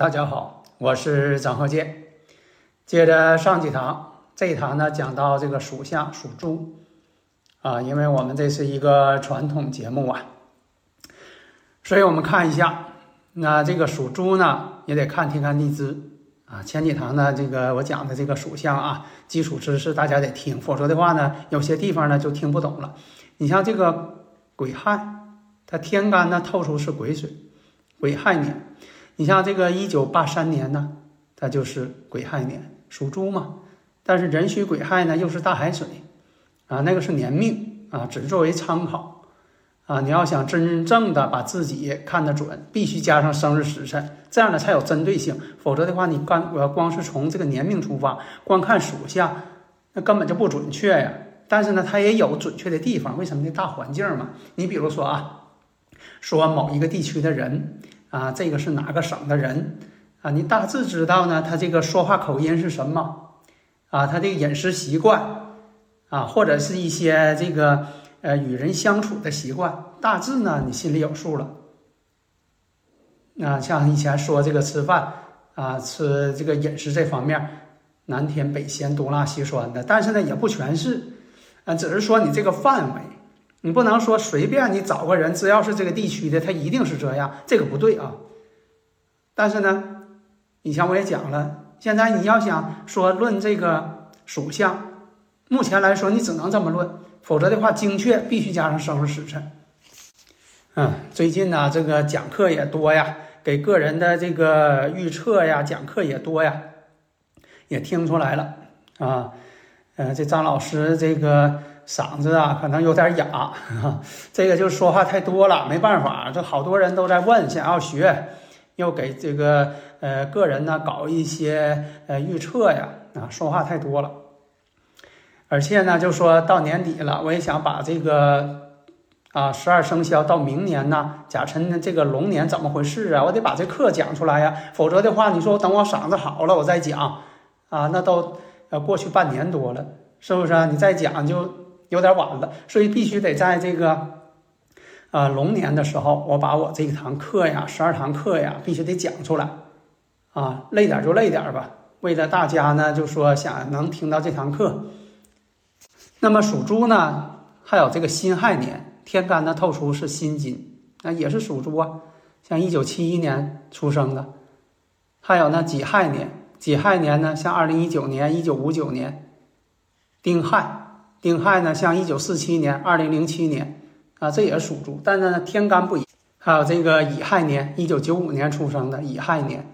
大家好，我是张鹤剑。接着上几堂，这一堂呢讲到这个属相属猪啊，因为我们这是一个传统节目啊，所以我们看一下，那这个属猪呢也得看天干地支啊。前几堂呢，这个我讲的这个属相啊，基础知识大家得听，否则的话呢，有些地方呢就听不懂了。你像这个癸亥，它天干呢透出是癸水，癸亥年。你像这个一九八三年呢，它就是癸亥年，属猪嘛。但是壬戌癸亥呢，又是大海水，啊，那个是年命啊，只作为参考啊。你要想真正的把自己看得准，必须加上生日时辰，这样呢才有针对性。否则的话，你光我要光是从这个年命出发，光看属相，那根本就不准确呀。但是呢，它也有准确的地方，为什么呢？大环境嘛。你比如说啊，说某一个地区的人。啊，这个是哪个省的人啊？你大致知道呢，他这个说话口音是什么啊？他这个饮食习惯啊，或者是一些这个呃与人相处的习惯，大致呢你心里有数了。啊，像以前说这个吃饭啊，吃这个饮食这方面，南甜北咸，东辣西酸的，但是呢也不全是，啊，只是说你这个范围。你不能说随便你找个人，只要是这个地区的，他一定是这样，这个不对啊。但是呢，以前我也讲了，现在你要想说论这个属相，目前来说你只能这么论，否则的话精确必须加上生日时辰。嗯，最近呢这个讲课也多呀，给个人的这个预测呀讲课也多呀，也听出来了啊。嗯，这张老师这个。嗓子啊，可能有点哑，这个就是说话太多了，没办法，这好多人都在问，想要学，又给这个呃个人呢搞一些呃预测呀，啊，说话太多了，而且呢，就说到年底了，我也想把这个啊十二生肖到明年呢甲辰这个龙年怎么回事啊，我得把这课讲出来呀，否则的话，你说我等我嗓子好了我再讲啊，那都呃过去半年多了，是不是？你再讲就。有点晚了，所以必须得在这个，呃，龙年的时候，我把我这一堂课呀，十二堂课呀，必须得讲出来，啊，累点就累点吧。为了大家呢，就说想能听到这堂课。那么属猪呢，还有这个辛亥年，天干呢透出是辛金，那也是属猪啊。像一九七一年出生的，还有呢己亥年，己亥年呢，像二零一九年、一九五九年，丁亥。丁亥呢，像一九四七年、二零零七年，啊，这也是属猪，但是呢，天干不一。还有这个乙亥年，一九九五年出生的乙亥年，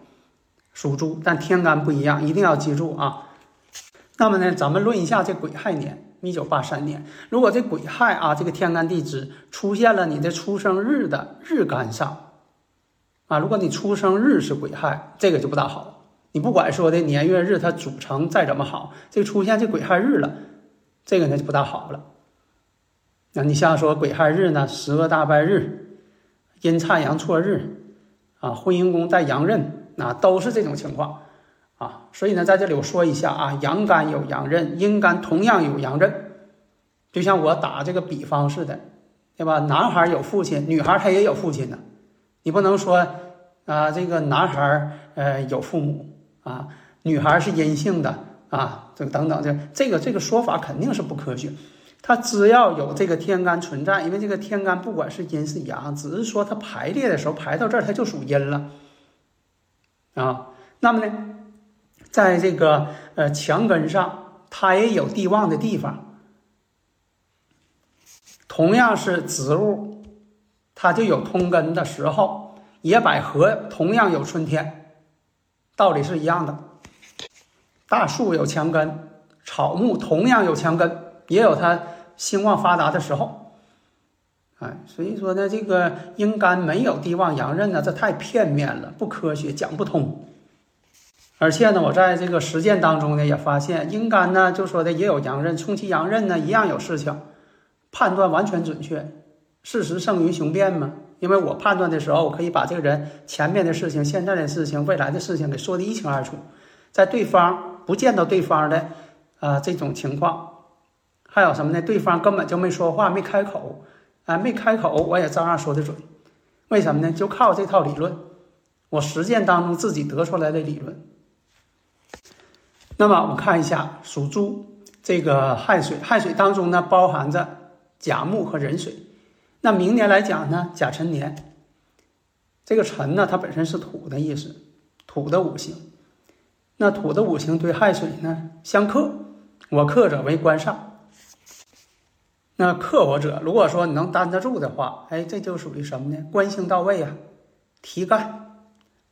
属猪，但天干不一样，一定要记住啊。那么呢，咱们论一下这癸亥年，一九八三年，如果这癸亥啊，这个天干地支出现了你的出生日的日干上，啊，如果你出生日是癸亥，这个就不大好。你不管说的年月日它组成再怎么好，这出现这癸亥日了。这个呢就不大好了。那你像说癸亥日呢，十个大败日，阴差阳错日，啊，婚姻宫带阳刃，那都是这种情况啊。所以呢，在这里我说一下啊，阳干有阳刃，阴干同样有阳刃。就像我打这个比方似的，对吧？男孩有父亲，女孩她也有父亲呢。你不能说啊，这个男孩呃有父母啊，女孩是阴性的。啊，这个等等，这这个这个说法肯定是不科学。它只要有这个天干存在，因为这个天干不管是阴是阳，只是说它排列的时候排到这儿，它就属阴了。啊，那么呢，在这个呃墙根上，它也有地旺的地方。同样是植物，它就有通根的时候。野百合同样有春天，道理是一样的。大树有墙根，草木同样有墙根，也有它兴旺发达的时候。哎，所以说呢，这个阴干没有地旺阳刃呢，这太片面了，不科学，讲不通。而且呢，我在这个实践当中呢，也发现阴干呢，就说的也有阳刃，冲其阳刃呢，一样有事情，判断完全准确，事实胜于雄辩嘛。因为我判断的时候，我可以把这个人前面的事情、现在的事情、未来的事情给说得一清二楚，在对方不见到对方的啊这种情况，还有什么呢？对方根本就没说话，没开口。啊，没开口，我也照样说的准，为什么呢？就靠这套理论，我实践当中自己得出来的理论。那么我们看一下属猪这个亥水，亥水当中呢包含着甲木和壬水。那明年来讲呢，甲辰年，这个辰呢它本身是土的意思，土的五行。那土的五行对亥水呢相克，我克者为官煞。那克我者，如果说你能担得住的话，哎，这就属于什么呢？官星到位啊，提干、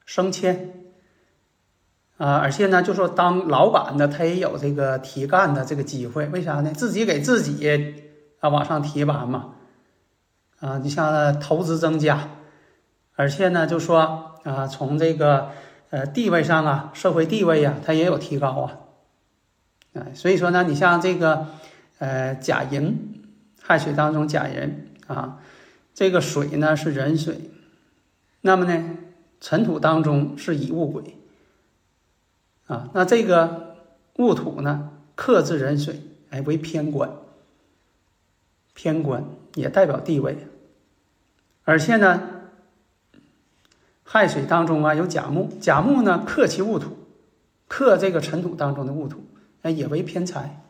升迁啊，而且呢，就说当老板的他也有这个提干的这个机会，为啥呢？自己给自己啊往上提拔嘛，啊，你像投资增加，而且呢，就说啊，从这个呃地位上啊，社会地位呀，它也有提高啊，哎，所以说呢，你像这个呃甲寅。亥水当中甲寅啊，这个水呢是壬水，那么呢尘土当中是乙戊癸啊，那这个戊土呢克制壬水，哎为偏官，偏官也代表地位，而且呢亥水当中啊有甲木，甲木呢克其戊土，克这个尘土当中的戊土，哎也为偏财，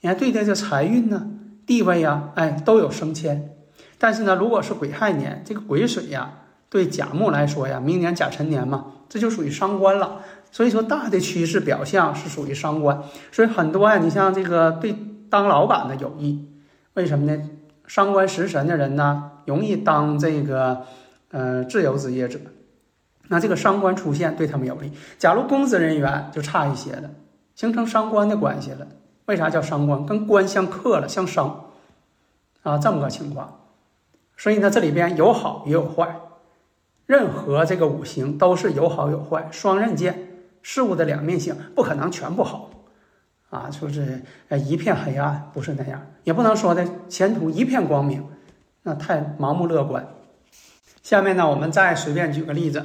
你看对待这财运呢。地位呀，哎，都有升迁，但是呢，如果是癸亥年，这个癸水呀，对甲木来说呀，明年甲辰年嘛，这就属于伤官了。所以说，大的趋势表象是属于伤官。所以很多呀，你像这个对当老板的有益，为什么呢？伤官食神的人呢，容易当这个呃自由职业者，那这个伤官出现对他们有利。假如公职人员就差一些了，形成伤官的关系了。为啥叫伤官？跟官相克了，相伤，啊，这么个情况。所以呢，这里边有好也有坏，任何这个五行都是有好有坏，双刃剑，事物的两面性，不可能全部好，啊，就是呃一片黑暗，不是那样，也不能说的前途一片光明，那太盲目乐观。下面呢，我们再随便举个例子。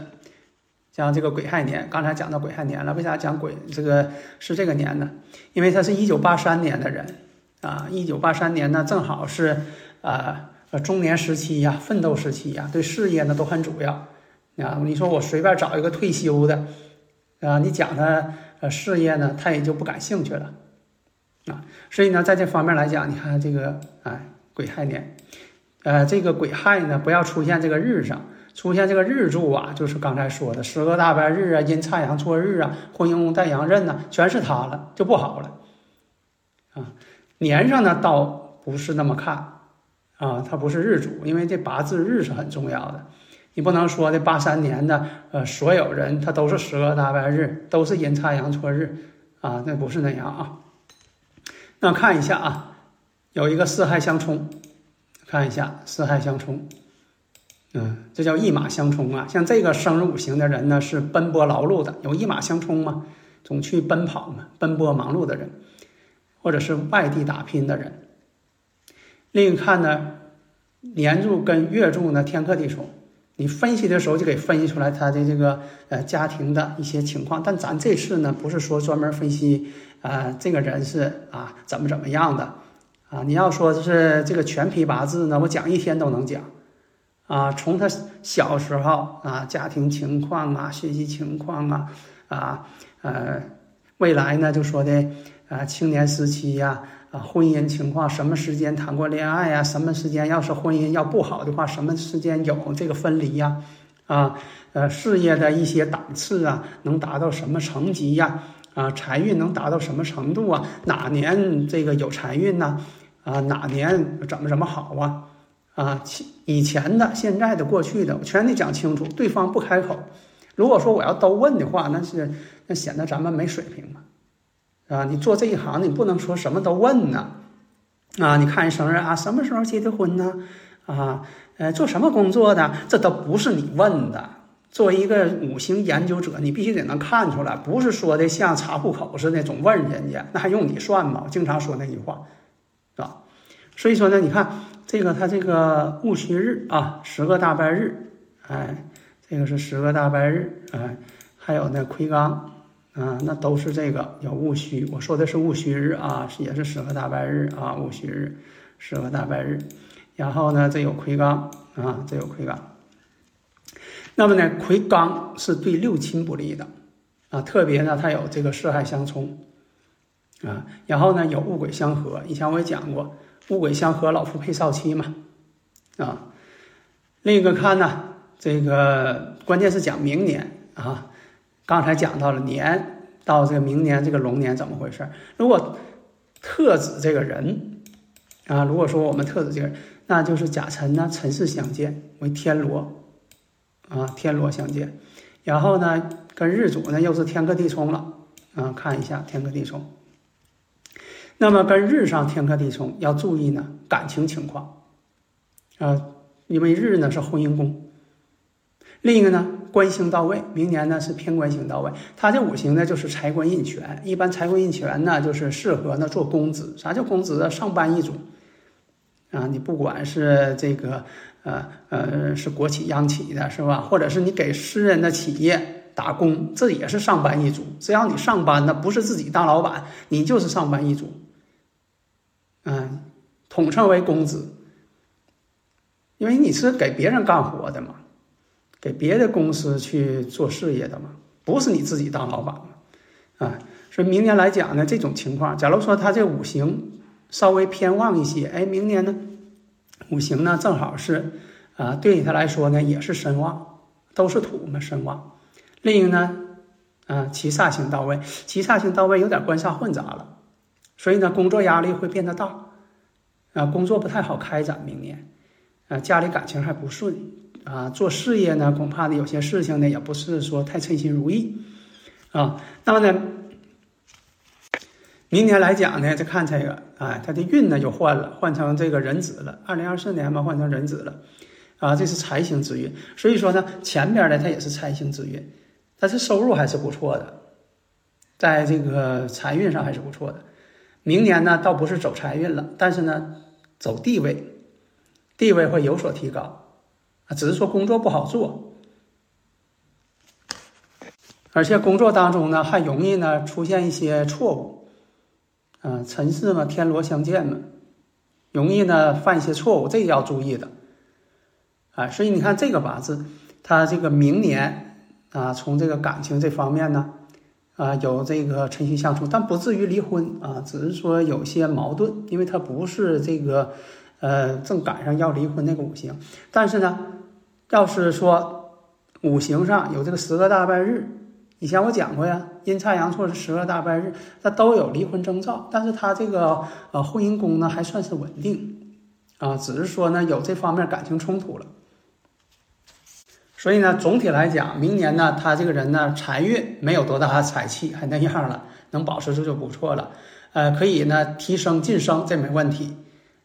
像这个癸亥年，刚才讲到癸亥年了，为啥讲癸这个是这个年呢？因为他是一九八三年的人啊，一九八三年呢，正好是啊中年时期呀，奋斗时期呀，对事业呢都很主要啊。你说我随便找一个退休的啊，你讲他呃事业呢，他也就不感兴趣了啊。所以呢，在这方面来讲，你看这个哎癸亥年，呃，这个癸亥呢，不要出现这个日上。出现这个日柱啊，就是刚才说的十个大白日啊，阴差阳错日啊，婚姻宫带阳刃呐，全是他了，就不好了啊。年上呢，倒不是那么看啊，它不是日主，因为这八字日是很重要的。你不能说的八三年的呃，所有人他都是十个大白日，都是阴差阳错日啊，那不是那样啊。那看一下啊，有一个四害相冲，看一下四害相冲。嗯，这叫一马相冲啊！像这个生日五行的人呢，是奔波劳碌的，有一马相冲嘛，总去奔跑嘛，奔波忙碌的人，或者是外地打拼的人。另一看呢，年柱跟月柱呢天克地冲，你分析的时候就给分析出来他的这个呃家庭的一些情况。但咱这次呢，不是说专门分析啊这个人是啊怎么怎么样的啊，你要说就是这个全批八字呢，我讲一天都能讲。啊，从他小时候啊，家庭情况啊，学习情况啊，啊，呃，未来呢，就说的啊，青年时期呀，啊，婚姻情况，什么时间谈过恋爱呀？什么时间要是婚姻要不好的话，什么时间有这个分离呀？啊，呃，事业的一些档次啊，能达到什么层级呀？啊，财运能达到什么程度啊？哪年这个有财运呢？啊，哪年怎么怎么好啊？啊，以前的、现在的、过去的，我全得讲清楚。对方不开口，如果说我要都问的话，那是那显得咱们没水平嘛。啊，你做这一行，你不能说什么都问呢，啊，你看人生日啊，什么时候结的婚呢？啊，呃，做什么工作的？这都不是你问的。作为一个五行研究者，你必须得能看出来，不是说的像查户口似的总问人家，那还用你算吗？我经常说那句话，是吧？所以说呢，你看这个他这个戊戌日啊，十个大拜日，哎，这个是十个大拜日，哎，还有那魁罡啊，那都是这个有戊戌。我说的是戊戌日啊，也是十个大拜日啊，戊戌日，十个大拜日。然后呢，这有魁罡啊，这有魁罡。那么呢，魁罡是对六亲不利的啊，特别呢，它有这个四害相冲啊。然后呢，有戊癸相合，以前我也讲过，戊癸相合，老夫配少妻嘛啊。另一个看呢，这个关键是讲明年啊。刚才讲到了年到这个明年这个龙年怎么回事？如果特指这个人啊，如果说我们特指这个人，那就是甲辰呢，辰巳相见为天罗。啊，天罗相见，然后呢，跟日主呢又是天克地冲了啊，看一下天克地冲。那么跟日上天克地冲要注意呢，感情情况啊，因为日呢是婚姻宫。另一个呢，官星到位，明年呢是偏官星到位，它这五行呢就是财官印权，一般财官印权呢就是适合呢做公职。啥叫公职啊？上班一族啊，你不管是这个。呃呃，是国企央企的是吧？或者是你给私人的企业打工，这也是上班一族。只要你上班呢，不是自己当老板，你就是上班一族。嗯，统称为公职，因为你是给别人干活的嘛，给别的公司去做事业的嘛，不是你自己当老板嘛。啊，所以明年来讲呢，这种情况，假如说他这五行稍微偏旺一些，哎，明年呢？五行呢，正好是，啊，对他来说呢，也是身旺，都是土嘛，身旺。另一个呢，啊，七煞星到位，七煞星到位有点官煞混杂了，所以呢，工作压力会变得大，啊，工作不太好开展。明年，啊，家里感情还不顺，啊，做事业呢，恐怕呢有些事情呢，也不是说太称心如意，啊，那么呢。明年来讲呢，就看这个，哎，他的运呢就换了，换成这个人子了。二零二四年嘛，换成人子了，啊，这是财星之运。所以说呢，前边呢它也是财星之运，但是收入还是不错的，在这个财运上还是不错的。明年呢，倒不是走财运了，但是呢，走地位，地位会有所提高，啊，只是说工作不好做，而且工作当中呢，还容易呢出现一些错误。嗯，尘世嘛，天罗相见嘛，容易呢犯一些错误，这个要注意的。啊，所以你看这个八字，他这个明年啊，从这个感情这方面呢，啊，有这个辰戌相冲，但不至于离婚啊，只是说有些矛盾，因为他不是这个呃正赶上要离婚那个五行。但是呢，要是说五行上有这个十个大拜日。以前我讲过呀，阴差阳错是十个大半日，它都有离婚征兆，但是他这个呃婚姻宫呢还算是稳定，啊，只是说呢有这方面感情冲突了。所以呢，总体来讲，明年呢他这个人呢财运没有多大的财气，还那样了，能保持住就不错了。呃，可以呢提升晋升，这没问题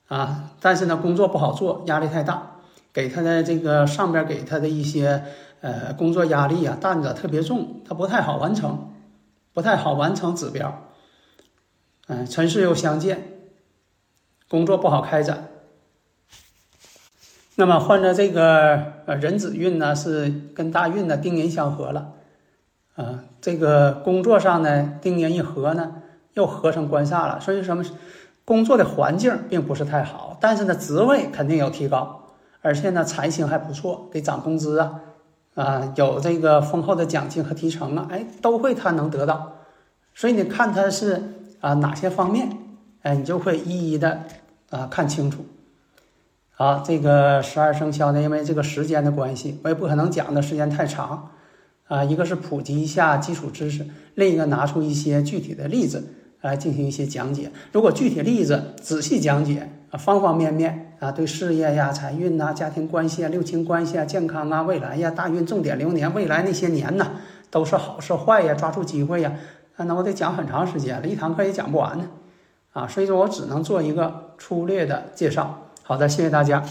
啊。但是呢工作不好做，压力太大，给他的这个上边给他的一些。呃，工作压力啊，担子特别重，他不太好完成，不太好完成指标。嗯，辰巳又相见，工作不好开展。那么换着这个呃壬子运呢，是跟大运的丁寅相合了，啊，这个工作上呢，丁寅一合呢，又合成官煞了。所以什么，工作的环境并不是太好，但是呢，职位肯定有提高，而且呢，财星还不错，给涨工资啊。啊，有这个丰厚的奖金和提成啊，哎，都会他能得到，所以你看他是啊哪些方面，哎，你就会一一的啊看清楚。好，这个十二生肖呢，因为这个时间的关系，我也不可能讲的时间太长啊。一个是普及一下基础知识，另一个拿出一些具体的例子来进行一些讲解。如果具体例子仔细讲解啊，方方面面。啊，对事业呀、财运呐、家庭关系啊、六亲关系啊、健康啊、未来呀、大运重点流年、未来那些年呐，都是好是坏呀？抓住机会呀，啊，那我得讲很长时间了，一堂课也讲不完呢，啊，所以说我只能做一个粗略的介绍。好的，谢谢大家。